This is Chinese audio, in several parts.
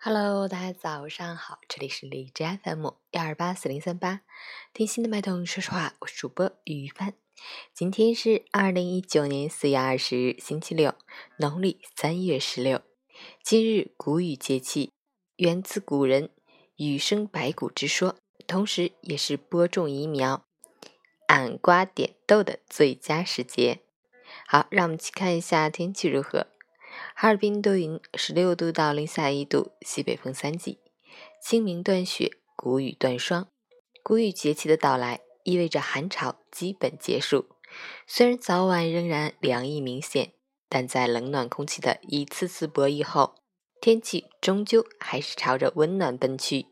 Hello，大家早上好，这里是荔枝 FM 幺二八四零三八，听心的脉动，说实话，我是主播于帆。今天是二零一九年四月二十日，星期六，农历三月十六。今日谷雨节气，源自古人“雨生百谷”之说，同时也是播种移苗、按瓜点豆的最佳时节。好，让我们去看一下天气如何。哈尔滨多云，十六度到零下一度，西北风三级。清明断雪，谷雨断霜。谷雨节气的到来，意味着寒潮基本结束。虽然早晚仍然凉意明显，但在冷暖空气的一次次博弈后，天气终究还是朝着温暖奔去。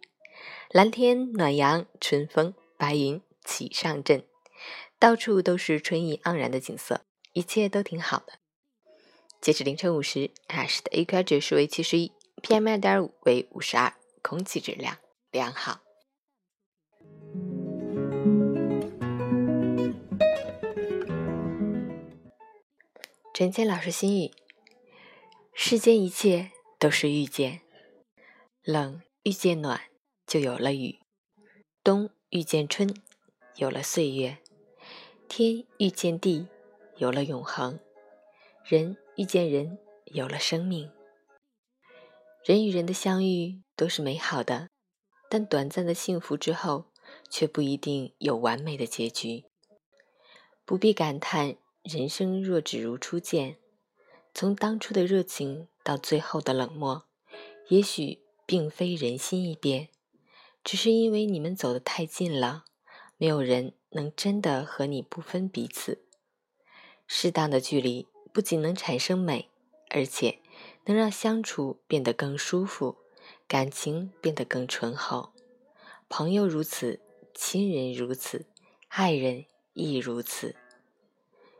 蓝天、暖阳、春风、白云齐上阵，到处都是春意盎然的景色，一切都挺好的。截止凌晨五时，海市的 AQI 指数为七十一，PM 二点五为五十二，空气质量良好。陈谦老师心语：世间一切都是遇见，冷遇见暖，就有了雨；冬遇见春，有了岁月；天遇见地，有了永恒；人。遇见人，有了生命。人与人的相遇都是美好的，但短暂的幸福之后，却不一定有完美的结局。不必感叹人生若只如初见，从当初的热情到最后的冷漠，也许并非人心易变，只是因为你们走得太近了，没有人能真的和你不分彼此。适当的距离。不仅能产生美，而且能让相处变得更舒服，感情变得更醇厚。朋友如此，亲人如此，爱人亦如此。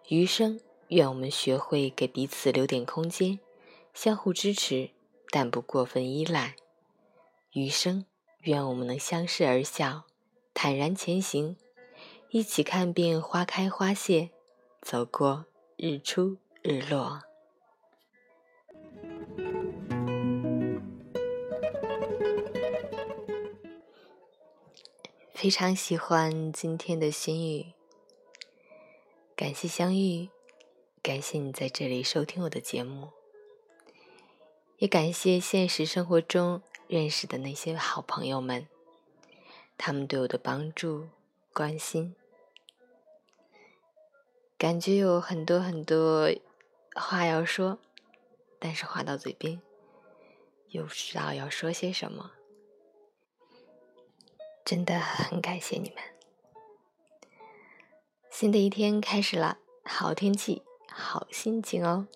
余生，愿我们学会给彼此留点空间，相互支持，但不过分依赖。余生，愿我们能相视而笑，坦然前行，一起看遍花开花谢，走过日出。日落，非常喜欢今天的心语。感谢相遇，感谢你在这里收听我的节目，也感谢现实生活中认识的那些好朋友们，他们对我的帮助、关心，感觉有很多很多。话要说，但是话到嘴边，又不知道要说些什么。真的很感谢你们。新的一天开始了，好天气，好心情哦。